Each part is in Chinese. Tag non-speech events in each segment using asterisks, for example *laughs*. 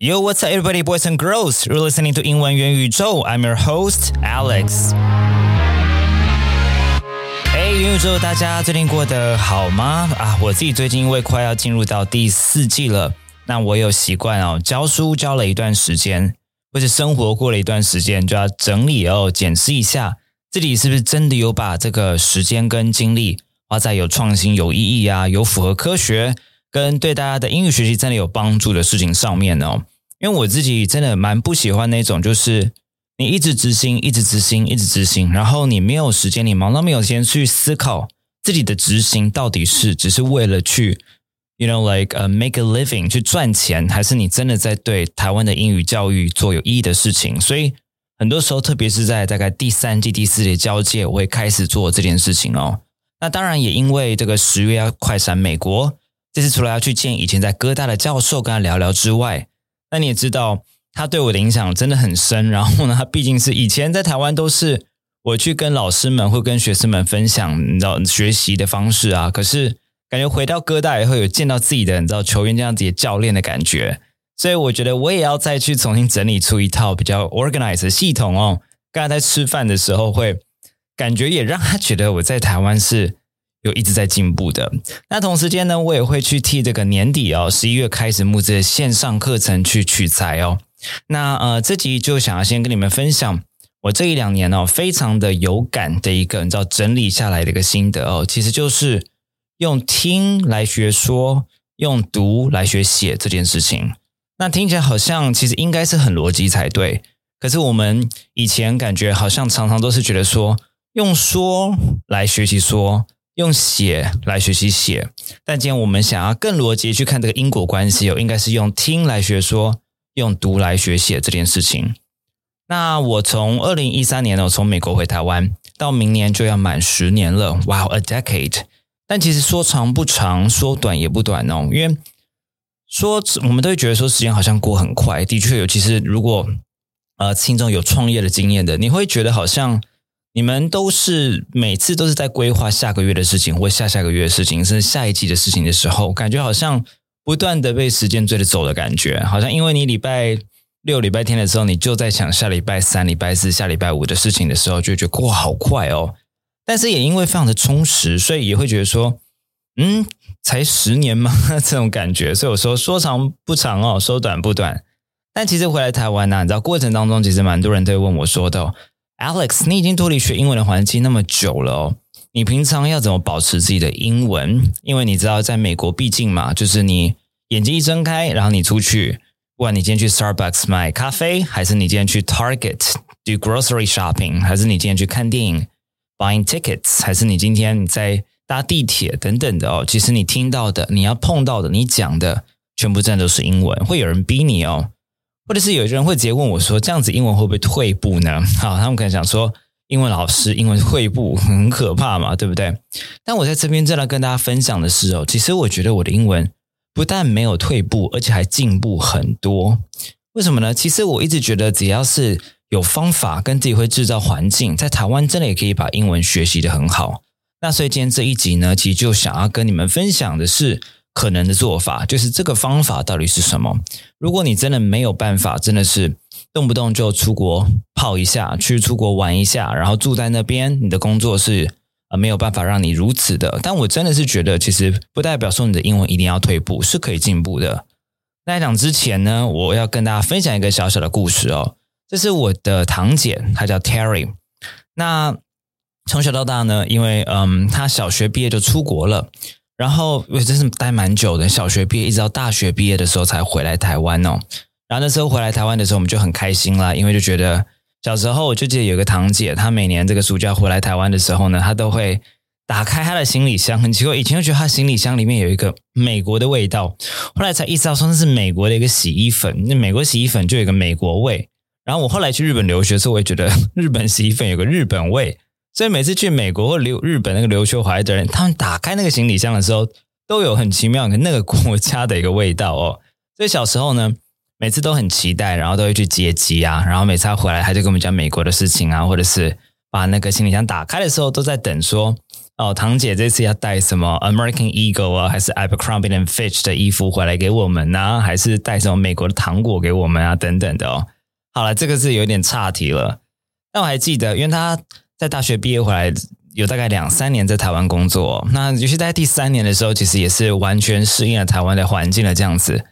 Yo, what's up, everybody, boys and girls? You're listening to 英文元宇宙. I'm your host, Alex. Hey, 元宇宙，大家最近过得好吗？啊，我自己最近因为快要进入到第四季了，那我有习惯哦，教书教了一段时间，或者生活过了一段时间，就要整理哦，检视一下自己是不是真的有把这个时间跟精力花在有创新、有意义啊，有符合科学。跟对大家的英语学习真的有帮助的事情上面哦，因为我自己真的蛮不喜欢那种，就是你一直执行，一直执行，一直执行，然后你没有时间，你忙到没有时间去思考自己的执行到底是只是为了去，you know like 呃 make a living 去赚钱，还是你真的在对台湾的英语教育做有意义的事情？所以很多时候，特别是在大概第三季、第四季交界，我会开始做这件事情哦。那当然也因为这个十月要快闪美国。这次除了要去见以前在哥大的教授跟他聊聊之外，那你也知道他对我的影响真的很深。然后呢，他毕竟是以前在台湾都是我去跟老师们或跟学生们分享你知道学习的方式啊。可是感觉回到哥大以后，有见到自己的你知道球员这样子的教练的感觉，所以我觉得我也要再去重新整理出一套比较 organized 的系统哦。刚才在吃饭的时候会感觉也让他觉得我在台湾是。有一直在进步的。那同时间呢，我也会去替这个年底哦，十一月开始募资的线上课程去取材哦。那呃，这集就想要先跟你们分享我这一两年哦，非常的有感的一个你知道整理下来的一个心得哦，其实就是用听来学说，用读来学写这件事情。那听起来好像其实应该是很逻辑才对，可是我们以前感觉好像常常都是觉得说用说来学习说。用写来学习写，但今天我们想要更逻辑去看这个因果关系哦，应该是用听来学说，用读来学写这件事情。那我从二零一三年呢，从美国回台湾，到明年就要满十年了，哇，a decade！但其实说长不长，说短也不短哦，因为说我们都会觉得说时间好像过很快，的确，尤其是如果呃听众有创业的经验的，你会觉得好像。你们都是每次都是在规划下个月的事情，或下下个月的事情，甚至下一季的事情的时候，感觉好像不断的被时间追着走的感觉，好像因为你礼拜六、礼拜天的时候，你就在想下礼拜三、礼拜四、下礼拜五的事情的时候，就觉得哇好快哦。但是也因为非常的充实，所以也会觉得说，嗯，才十年吗？*laughs* 这种感觉。所以我说说长不长哦，说短不短。但其实回来台湾呢，你知道过程当中，其实蛮多人都会问我说的。Alex，你已经脱离学英文的环境那么久了哦，你平常要怎么保持自己的英文？因为你知道，在美国，毕竟嘛，就是你眼睛一睁开，然后你出去，不管你今天去 Starbucks 买咖啡，还是你今天去 Target do grocery shopping，还是你今天去看电影 buying tickets，还是你今天在搭地铁等等的哦，其实你听到的、你要碰到的、你讲的，全部真的都是英文，会有人逼你哦。或者是有些人会直接问我说：“这样子英文会不会退步呢？” *laughs* 好，他们可能想说，英文老师英文退步很可怕嘛，对不对？但我在这边正来跟大家分享的是哦，其实我觉得我的英文不但没有退步，而且还进步很多。为什么呢？其实我一直觉得，只要是有方法跟自己会制造环境，在台湾真的也可以把英文学习的很好。那所以今天这一集呢，其实就想要跟你们分享的是。可能的做法就是这个方法到底是什么？如果你真的没有办法，真的是动不动就出国泡一下，去出国玩一下，然后住在那边，你的工作是呃没有办法让你如此的。但我真的是觉得，其实不代表说你的英文一定要退步，是可以进步的。在讲之前呢，我要跟大家分享一个小小的故事哦。这是我的堂姐，她叫 Terry。那从小到大呢，因为嗯，她小学毕业就出国了。然后我真是待蛮久的，小学毕业一直到大学毕业的时候才回来台湾哦。然后那时候回来台湾的时候，我们就很开心啦，因为就觉得小时候我就记得有个堂姐，她每年这个暑假回来台湾的时候呢，她都会打开她的行李箱。很奇怪，以前就觉得她行李箱里面有一个美国的味道，后来才意识到说那是美国的一个洗衣粉。那美国洗衣粉就有一个美国味。然后我后来去日本留学的时候，我也觉得日本洗衣粉有个日本味。所以每次去美国或留日本那个留学回来的人，他们打开那个行李箱的时候，都有很奇妙的那个国家的一个味道哦。*laughs* 所以小时候呢，每次都很期待，然后都会去接机啊。然后每次他回来，他就跟我们讲美国的事情啊，或者是把那个行李箱打开的时候，都在等说哦，堂姐这次要带什么 American Eagle 啊，还是 Abercrombie and Fitch 的衣服回来给我们呢？还是带什么美国的糖果给我们啊？等等的哦。好了，这个是有点岔题了。但我还记得，因为他在大学毕业回来有大概两三年在台湾工作，那尤其在第三年的时候，其实也是完全适应了台湾的环境了这样子。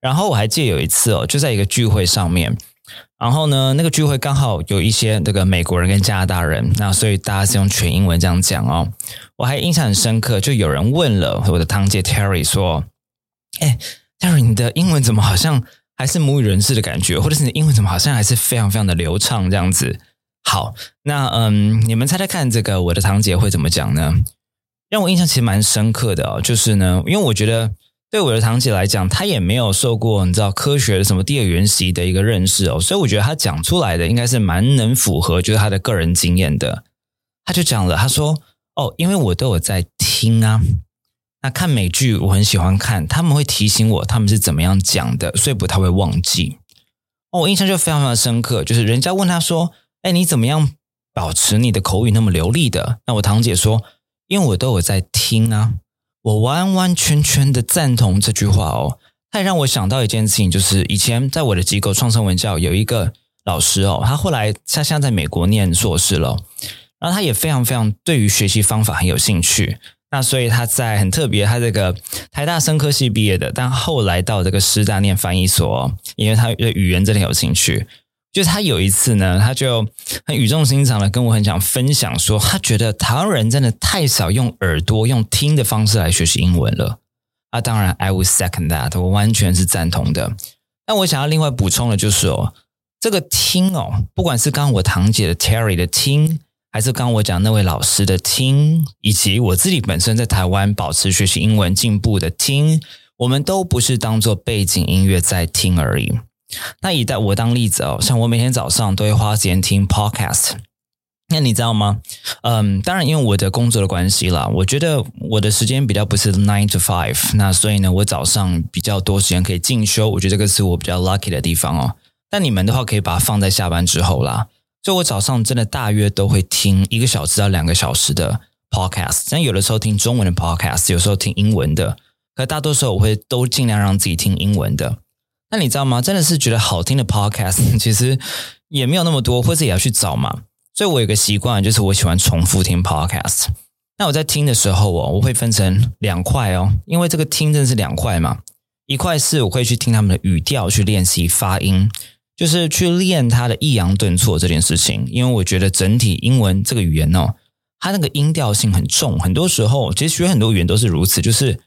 然后我还记得有一次哦，就在一个聚会上面。然后呢，那个聚会刚好有一些这个美国人跟加拿大人，那所以大家是用全英文这样讲哦。我还印象很深刻，就有人问了我的堂姐 Terry 说：“哎，Terry，你的英文怎么好像还是母语人士的感觉，或者是你的英文怎么好像还是非常非常的流畅这样子？”好，那嗯，你们猜猜看，这个我的堂姐会怎么讲呢？让我印象其实蛮深刻的哦，就是呢，因为我觉得。对我的堂姐来讲，她也没有受过你知道科学的什么第二元习的一个认识哦，所以我觉得她讲出来的应该是蛮能符合就是她的个人经验的。她就讲了，她说：“哦，因为我都有在听啊，那看美剧我很喜欢看，他们会提醒我他们是怎么样讲的，所以不太会忘记。”哦，我印象就非常非常深刻，就是人家问她说：“哎，你怎么样保持你的口语那么流利的？”那我堂姐说：“因为我都有在听啊。”我完完全全的赞同这句话哦，它也让我想到一件事情，就是以前在我的机构创生文教有一个老师哦，他后来他现在在美国念硕士了，然后他也非常非常对于学习方法很有兴趣，那所以他在很特别，他这个台大生科系毕业的，但后来到这个师大念翻译所，因为他对语言真的有兴趣。就是他有一次呢，他就很语重心长的跟我很想分享说，他觉得台湾人真的太少用耳朵、用听的方式来学习英文了。啊，当然，I would second that，我完全是赞同的。那我想要另外补充的就是哦，这个听哦，不管是刚刚我堂姐的 Terry 的听，还是刚刚我讲那位老师的听，以及我自己本身在台湾保持学习英文进步的听，我们都不是当做背景音乐在听而已。那以带我当例子哦，像我每天早上都会花时间听 podcast。那你知道吗？嗯，当然，因为我的工作的关系啦，我觉得我的时间比较不是 nine to five，那所以呢，我早上比较多时间可以进修，我觉得这个是我比较 lucky 的地方哦。但你们的话，可以把它放在下班之后啦。所以我早上真的大约都会听一个小时到两个小时的 podcast，但有的时候听中文的 podcast，有时候听英文的，可大多数我会都尽量让自己听英文的。那你知道吗？真的是觉得好听的 podcast，*laughs* 其实也没有那么多，或者也要去找嘛。所以我有个习惯，就是我喜欢重复听 podcast。那我在听的时候哦，我会分成两块哦，因为这个听真的是两块嘛。一块是我会去听他们的语调，去练习发音，就是去练他的抑扬顿挫这件事情。因为我觉得整体英文这个语言哦，它那个音调性很重，很多时候其实学很多语言都是如此，就是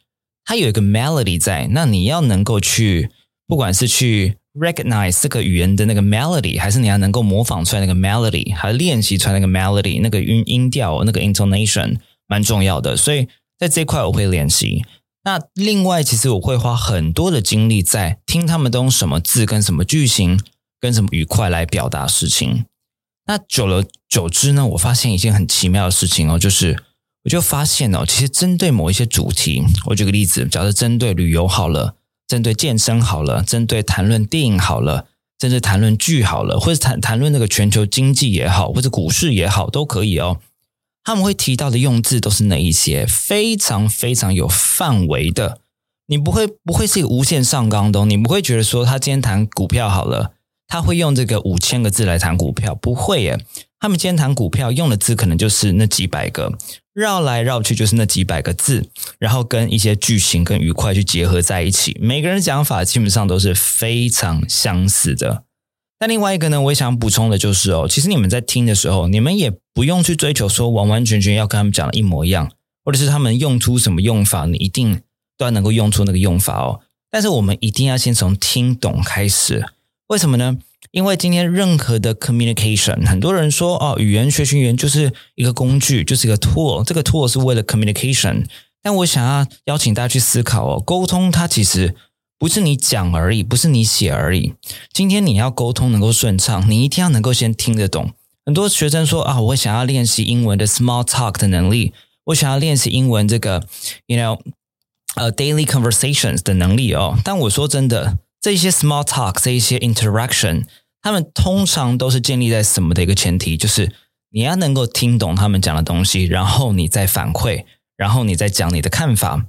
它有一个 melody 在，那你要能够去。不管是去 recognize 这个语言的那个 melody，还是你要能够模仿出来那个 melody，还练习出来那个 melody，那个音音调那个 intonation 蛮重要的。所以在这一块我会练习。那另外，其实我会花很多的精力在听他们都用什么字、跟什么句型、跟什么语块来表达事情。那久了久之呢，我发现一件很奇妙的事情哦，就是我就发现哦，其实针对某一些主题，我举个例子，假设针对旅游好了。针对健身好了，针对谈论电影好了，针对谈论剧好了，或者谈谈论那个全球经济也好，或者股市也好，都可以哦。他们会提到的用字都是哪一些？非常非常有范围的，你不会不会是一个无限上纲的，你不会觉得说他今天谈股票好了，他会用这个五千个字来谈股票，不会耶。他们今天谈股票用的字可能就是那几百个。绕来绕去就是那几百个字，然后跟一些句型跟语块去结合在一起。每个人讲法基本上都是非常相似的。但另外一个呢，我也想补充的就是哦，其实你们在听的时候，你们也不用去追求说完完全全要跟他们讲的一模一样，或者是他们用出什么用法，你一定都要能够用出那个用法哦。但是我们一定要先从听懂开始。为什么呢？因为今天任何的 communication，很多人说哦，语言学习语言就是一个工具，就是一个 tool。这个 tool 是为了 communication。但我想要邀请大家去思考哦，沟通它其实不是你讲而已，不是你写而已。今天你要沟通能够顺畅，你一定要能够先听得懂。很多学生说啊，我想要练习英文的 small talk 的能力，我想要练习英文这个 you know 呃 daily conversations 的能力哦。但我说真的，这些 small talk，这一些 interaction。他们通常都是建立在什么的一个前提？就是你要能够听懂他们讲的东西，然后你再反馈，然后你再讲你的看法。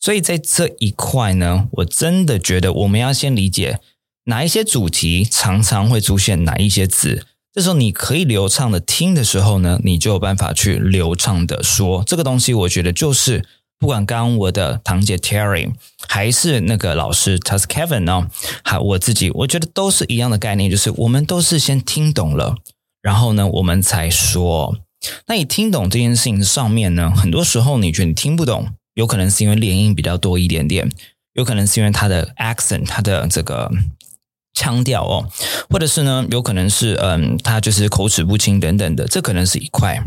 所以在这一块呢，我真的觉得我们要先理解哪一些主题常常会出现哪一些字。这时候你可以流畅的听的时候呢，你就有办法去流畅的说这个东西。我觉得就是不管刚刚我的堂姐 Terry 还是那个老师他是 Kevin 呢，还我自己，我觉得都是一样的概念，就是我们都是先听懂了，然后呢，我们才说。那你听懂这件事情上面呢，很多时候你觉得你听不懂，有可能是因为连音比较多一点点，有可能是因为它的 accent，它的这个。腔调哦，或者是呢，有可能是嗯，他就是口齿不清等等的，这可能是一块。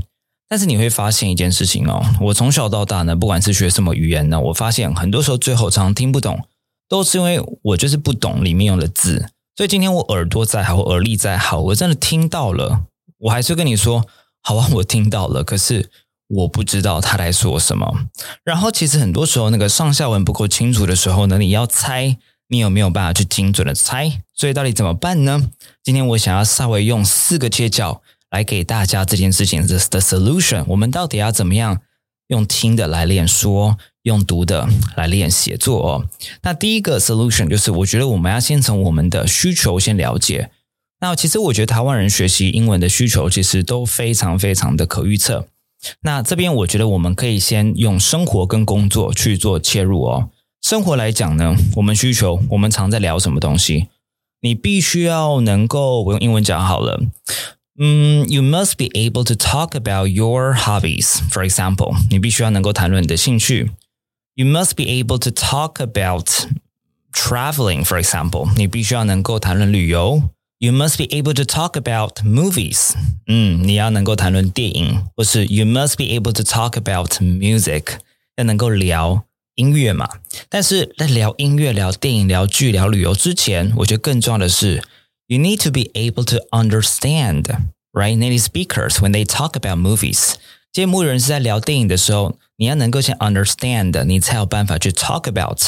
但是你会发现一件事情哦，我从小到大呢，不管是学什么语言呢，我发现很多时候最后常常听不懂，都是因为我就是不懂里面用的字。所以今天我耳朵再好，我耳力再好，我真的听到了，我还是跟你说，好啊，*laughs* 我听到了，可是我不知道他在说什么。然后其实很多时候那个上下文不够清楚的时候呢，你要猜。你有没有办法去精准的猜？所以到底怎么办呢？今天我想要稍微用四个切角来给大家这件事情的的 solution。我们到底要怎么样用听的来练说，用读的来练写作哦？那第一个 solution 就是，我觉得我们要先从我们的需求先了解。那其实我觉得台湾人学习英文的需求其实都非常非常的可预测。那这边我觉得我们可以先用生活跟工作去做切入哦。生活来讲呢，我们需求，我们常在聊什么东西？你必须要能够，我用英文讲好了。嗯，You must be able to talk about your hobbies. For example，你必须要能够谈论你的兴趣。You must be able to talk about traveling. For example，你必须要能够谈论旅游。You must be able to talk about movies. 嗯，你要能够谈论电影，或是 You must be able to talk about music，要能够聊。音乐嘛，但是在聊音乐、聊电影、聊剧、聊旅游之前，我觉得更重要的是 ，you need to be able to understand right native speakers when they talk about movies。这些牧人是在聊电影的时候，你要能够先 understand，你才有办法去 talk about。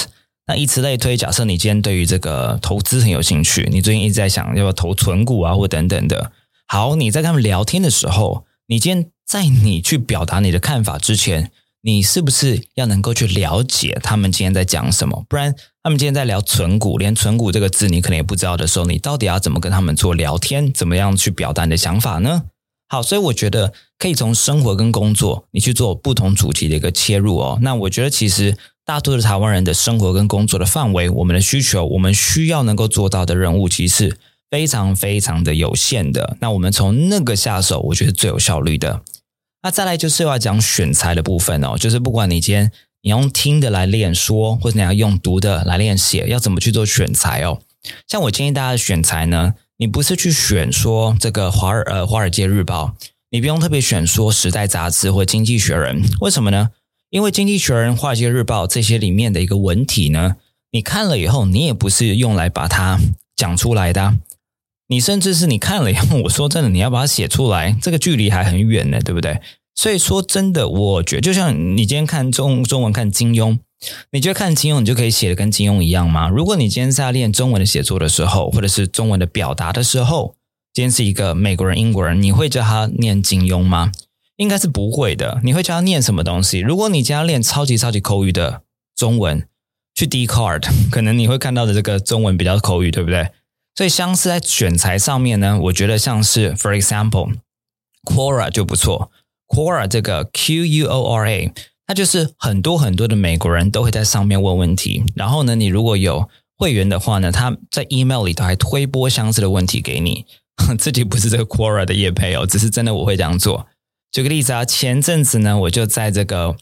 那以此类推，假设你今天对于这个投资很有兴趣，你最近一直在想要不要投存股啊，或等等的。好，你在跟他们聊天的时候，你今天在你去表达你的看法之前。你是不是要能够去了解他们今天在讲什么？不然他们今天在聊存股，连存股这个字你可能也不知道的时候，你到底要怎么跟他们做聊天？怎么样去表达你的想法呢？好，所以我觉得可以从生活跟工作，你去做不同主题的一个切入哦。那我觉得其实大多数台湾人的生活跟工作的范围，我们的需求，我们需要能够做到的任务，其实非常非常的有限的。那我们从那个下手，我觉得最有效率的。那再来就是要讲选材的部分哦，就是不管你今天你用听的来练说，或者你要用读的来练写，要怎么去做选材哦？像我建议大家的选材呢，你不是去选说这个华尔呃华尔街日报，你不用特别选说时代杂志或经济学人，为什么呢？因为经济学人、华尔街日报这些里面的一个文体呢，你看了以后，你也不是用来把它讲出来的。你甚至是你看了以后，我说真的，你要把它写出来，这个距离还很远呢，对不对？所以说真的，我觉得就像你今天看中中文看金庸，你觉得看金庸你就可以写的跟金庸一样吗？如果你今天在练中文的写作的时候，或者是中文的表达的时候，今天是一个美国人、英国人，你会叫他念金庸吗？应该是不会的。你会教他念什么东西？如果你教他练超级超级口语的中文，去 D card，可能你会看到的这个中文比较口语，对不对？所以，相似在选材上面呢，我觉得像是，for example，Quora 就不错。Quora 这个 Q U O R A，它就是很多很多的美国人都会在上面问问题。然后呢，你如果有会员的话呢，他在 email 里头还推播相似的问题给你。*laughs* 自己不是这个 Quora 的业配哦，只是真的我会这样做。举个例子啊，前阵子呢，我就在这个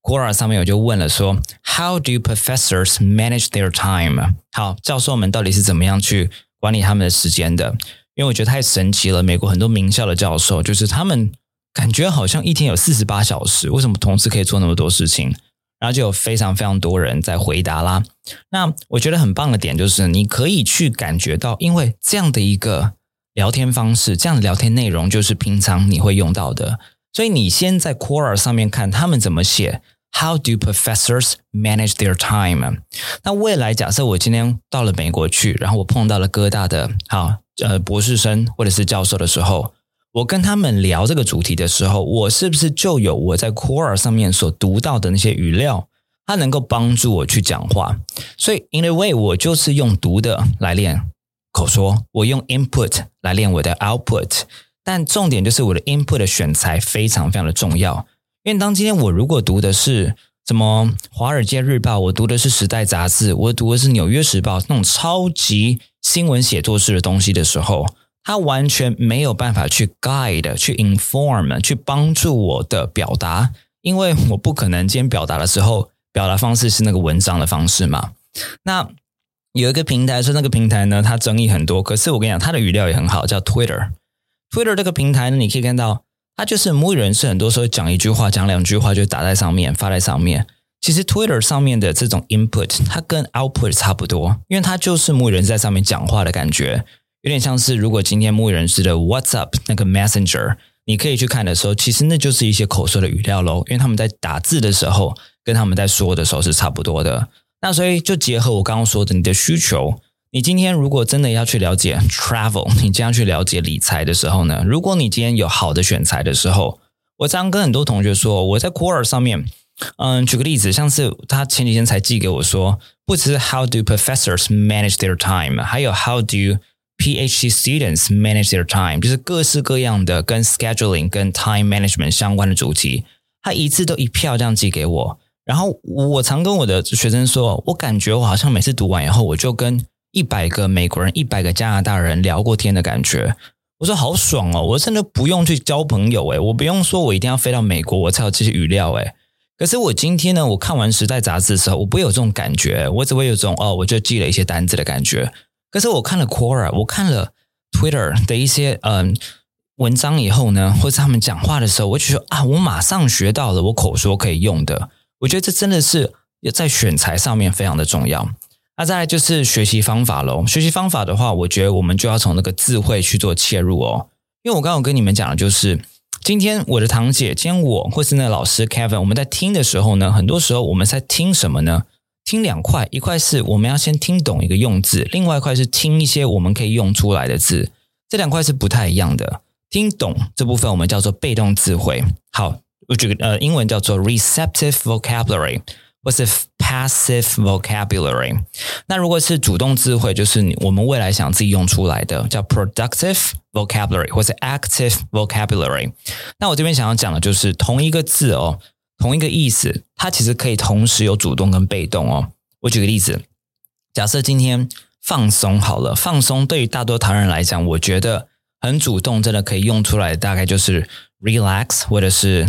Quora 上面我就问了说，How do professors manage their time？好，教授们到底是怎么样去？管理他们的时间的，因为我觉得太神奇了。美国很多名校的教授，就是他们感觉好像一天有四十八小时，为什么同时可以做那么多事情？然后就有非常非常多人在回答啦。那我觉得很棒的点就是，你可以去感觉到，因为这样的一个聊天方式，这样的聊天内容就是平常你会用到的，所以你先在 Quora 上面看他们怎么写。How do professors manage their time？那未来假设我今天到了美国去，然后我碰到了哥大的好呃博士生或者是教授的时候，我跟他们聊这个主题的时候，我是不是就有我在 Quora 上面所读到的那些语料，它能够帮助我去讲话？所以 in a way，我就是用读的来练口说，我用 input 来练我的 output。但重点就是我的 input 的选材非常非常的重要，因为当今天我如果读的是什么《华尔街日报》，我读的是《时代》杂志，我读的是《纽约时报》那种超级新闻写作式的东西的时候，他完全没有办法去 guide、去 inform、去帮助我的表达，因为我不可能今天表达的时候，表达方式是那个文章的方式嘛。那有一个平台说那个平台呢，它争议很多，可是我跟你讲，它的语料也很好，叫 Twitter。Twitter 这个平台呢，你可以看到，它就是母语人士，很多时候讲一句话、讲两句话就打在上面、发在上面。其实 Twitter 上面的这种 input，它跟 output 差不多，因为它就是母语人在上面讲话的感觉，有点像是如果今天母语人士的 WhatsApp 那个 Messenger，你可以去看的时候，其实那就是一些口说的语料喽，因为他们在打字的时候，跟他们在说的时候是差不多的。那所以就结合我刚刚说的，你的需求。你今天如果真的要去了解 travel，你这样去了解理财的时候呢？如果你今天有好的选材的时候，我常跟很多同学说，我在 Quora 上面，嗯，举个例子，像是他前几天才寄给我说，不只是 How do professors manage their time，还有 How do PhD students manage their time，就是各式各样的跟 scheduling、跟 time management 相关的主题，他一次都一票这样寄给我。然后我常跟我的学生说，我感觉我好像每次读完以后，我就跟一百个美国人，一百个加拿大人聊过天的感觉，我说好爽哦！我真的不用去交朋友诶，我不用说我一定要飞到美国我才有这些语料诶。可是我今天呢，我看完《时代》杂志的时候，我不会有这种感觉，我只会有种哦，我就记了一些单子的感觉。可是我看了 Quora，我看了 Twitter 的一些嗯文章以后呢，或者他们讲话的时候，我就说啊，我马上学到了我口说可以用的。我觉得这真的是在选材上面非常的重要。那再来就是学习方法喽。学习方法的话，我觉得我们就要从那个智慧去做切入哦。因为我刚刚跟你们讲的就是，今天我的堂姐，今天我或是那老师 Kevin，我们在听的时候呢，很多时候我们在听什么呢？听两块，一块是我们要先听懂一个用字，另外一块是听一些我们可以用出来的字。这两块是不太一样的。听懂这部分我们叫做被动智慧。好，我举个呃，英文叫做 receptive vocabulary。或是 passive vocabulary，那如果是主动智慧，就是我们未来想自己用出来的，叫 productive vocabulary，或是 active vocabulary。那我这边想要讲的就是同一个字哦，同一个意思，它其实可以同时有主动跟被动哦。我举个例子，假设今天放松好了，放松对于大多台湾人来讲，我觉得很主动，真的可以用出来，大概就是 relax，或者是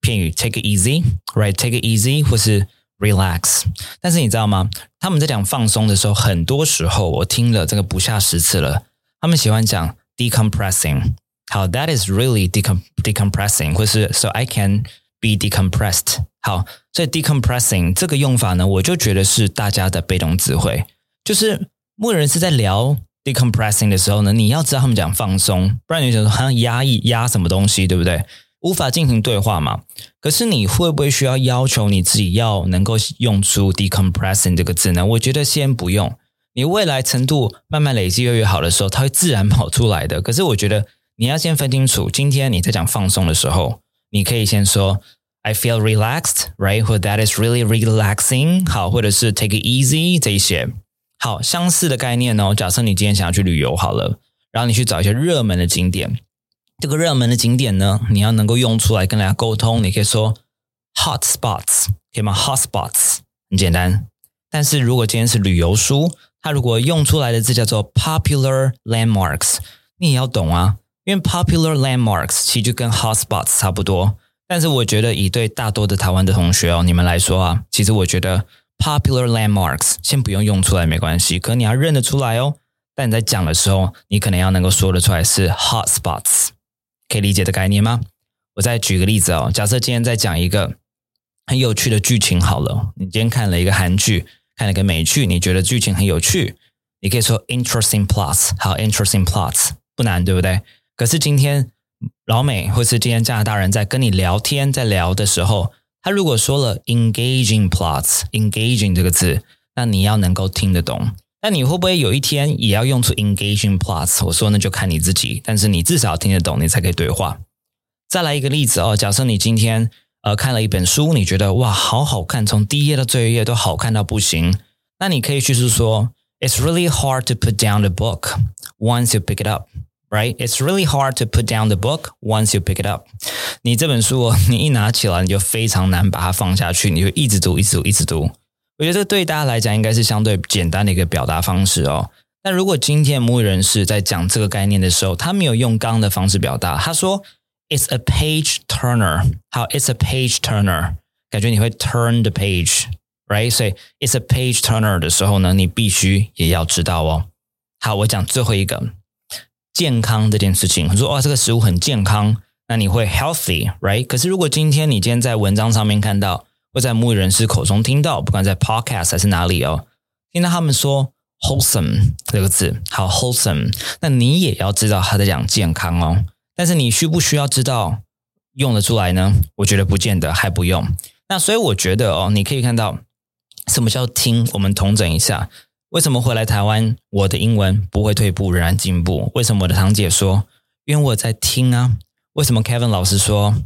片语 take it easy，right？take it easy，或是 Relax，但是你知道吗？他们在讲放松的时候，很多时候我听了这个不下十次了。他们喜欢讲 decompressing，好，that is really decom decompressing，或是 so I can be decompressed。好，所以 decompressing 这个用法呢，我就觉得是大家的被动词汇。就是牧人是在聊 decompressing 的时候呢，你要知道他们讲放松，不然你就说好像压抑压什么东西，对不对？无法进行对话嘛？可是你会不会需要要求你自己要能够用出 decompressing 这个字呢？我觉得先不用，你未来程度慢慢累积越越好的时候，它会自然跑出来的。可是我觉得你要先分清楚，今天你在讲放松的时候，你可以先说 I feel relaxed, right？或 That is really relaxing，好，或者是 Take it easy 这一些好相似的概念哦。假设你今天想要去旅游好了，然后你去找一些热门的景点。这个热门的景点呢，你要能够用出来跟大家沟通，你可以说 hot spots，可以吗？hot spots 很简单。但是如果今天是旅游书，它如果用出来的字叫做 popular landmarks，你也要懂啊，因为 popular landmarks 其实就跟 hot spots 差不多。但是我觉得以对大多的台湾的同学哦，你们来说啊，其实我觉得 popular landmarks 先不用用出来没关系，可你要认得出来哦。但你在讲的时候，你可能要能够说得出来是 hot spots。可以理解的概念吗？我再举个例子哦。假设今天在讲一个很有趣的剧情，好了，你今天看了一个韩剧，看了一个美剧，你觉得剧情很有趣，你可以说 interesting plots，好，interesting plots 不难，对不对？可是今天老美或是今天加拿大人在跟你聊天，在聊的时候，他如果说了 engaging plots，engaging 这个字，那你要能够听得懂。那你会不会有一天也要用出 engaging plots？我说那就看你自己，但是你至少听得懂，你才可以对话。再来一个例子哦，假设你今天呃看了一本书，你觉得哇好好看，从第一页到最后一页都好看到不行，那你可以去是说，It's really hard to put down the book once you pick it up。Right, it's really hard to put down the book once you pick it up。你这本书，你一拿起来，你就非常难把它放下去，你就一直读，一直读，一直读。我觉得这对大家来讲应该是相对简单的一个表达方式哦。但如果今天母语人士在讲这个概念的时候，他没有用刚刚的方式表达，他说 "It's a page turner"，好，"It's a page turner"，感觉你会 turn the page，right？所以 "It's a page turner" 的时候呢，你必须也要知道哦。好，我讲最后一个。健康这件事情，说哇，这个食物很健康，那你会 healthy，right？可是如果今天你今天在文章上面看到，或在母语人士口中听到，不管在 podcast 还是哪里哦，听到他们说 wholesome 这个字，好 wholesome，那你也要知道他在讲健康哦。但是你需不需要知道用得出来呢？我觉得不见得，还不用。那所以我觉得哦，你可以看到什么叫听，我们统整一下。为什么回来台湾，我的英文不会退步，仍然进步？为什么我的堂姐说，因为我在听啊？为什么 Kevin 老师说，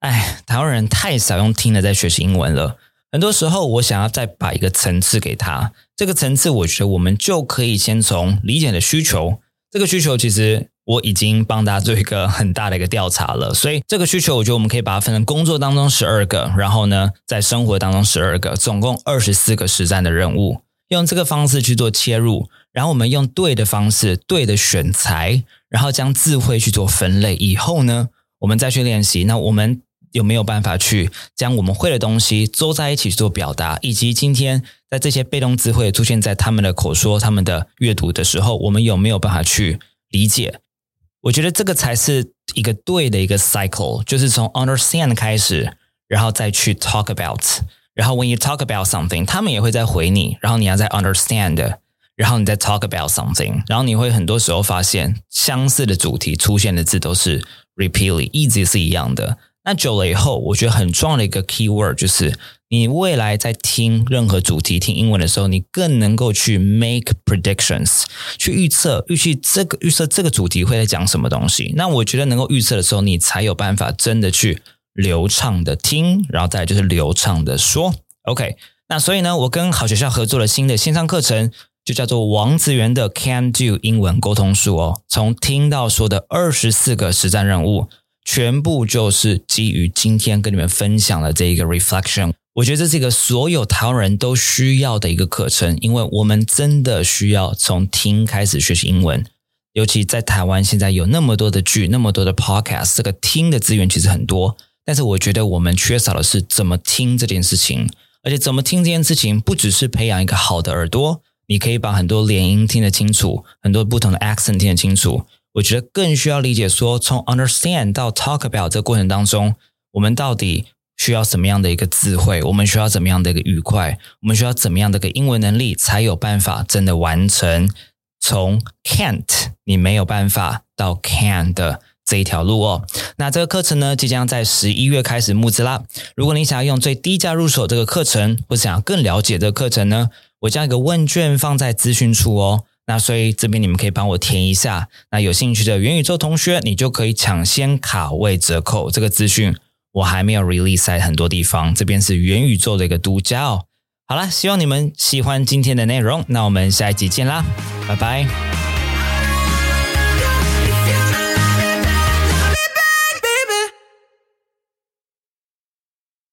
哎，台湾人太少用听的在学习英文了？很多时候，我想要再把一个层次给他，这个层次，我觉得我们就可以先从理解的需求。这个需求其实我已经帮大家做一个很大的一个调查了，所以这个需求，我觉得我们可以把它分成工作当中十二个，然后呢，在生活当中十二个，总共二十四个实战的任务。用这个方式去做切入，然后我们用对的方式、对的选材，然后将智慧去做分类。以后呢，我们再去练习。那我们有没有办法去将我们会的东西做在一起做表达？以及今天在这些被动智慧出现在他们的口说、他们的阅读的时候，我们有没有办法去理解？我觉得这个才是一个对的一个 cycle，就是从 understand 开始，然后再去 talk about。然后，when you talk about something，他们也会在回你。然后你要再 understand，然后你再 talk about something。然后你会很多时候发现，相似的主题出现的字都是 repeatedly，一直是一样的。那久了以后，我觉得很重要的一个 key word 就是，你未来在听任何主题、听英文的时候，你更能够去 make predictions，去预测、预期这个预测这个主题会在讲什么东西。那我觉得能够预测的时候，你才有办法真的去。流畅的听，然后再就是流畅的说。OK，那所以呢，我跟好学校合作了新的线上课程，就叫做王子源的 Can Do 英文沟通术哦。从听到说的二十四个实战任务，全部就是基于今天跟你们分享的这一个 reflection。我觉得这是一个所有台湾人都需要的一个课程，因为我们真的需要从听开始学习英文。尤其在台湾现在有那么多的剧，那么多的 podcast，这个听的资源其实很多。但是我觉得我们缺少的是怎么听这件事情，而且怎么听这件事情，不只是培养一个好的耳朵，你可以把很多连音听得清楚，很多不同的 accent 听得清楚。我觉得更需要理解说，从 understand 到 talk about 这个过程当中，我们到底需要什么样的一个智慧，我们需要怎么样的一个愉快，我们需要怎么样的一个英文能力，才有办法真的完成从 can't 你没有办法到 can 的。这一条路哦，那这个课程呢，即将在十一月开始募资啦。如果你想要用最低价入手这个课程，或想要更了解这个课程呢，我将一个问卷放在资讯处哦。那所以这边你们可以帮我填一下。那有兴趣的元宇宙同学，你就可以抢先卡位折扣。这个资讯我还没有 release 在很多地方，这边是元宇宙的一个独家哦。好了，希望你们喜欢今天的内容，那我们下一集见啦，拜拜。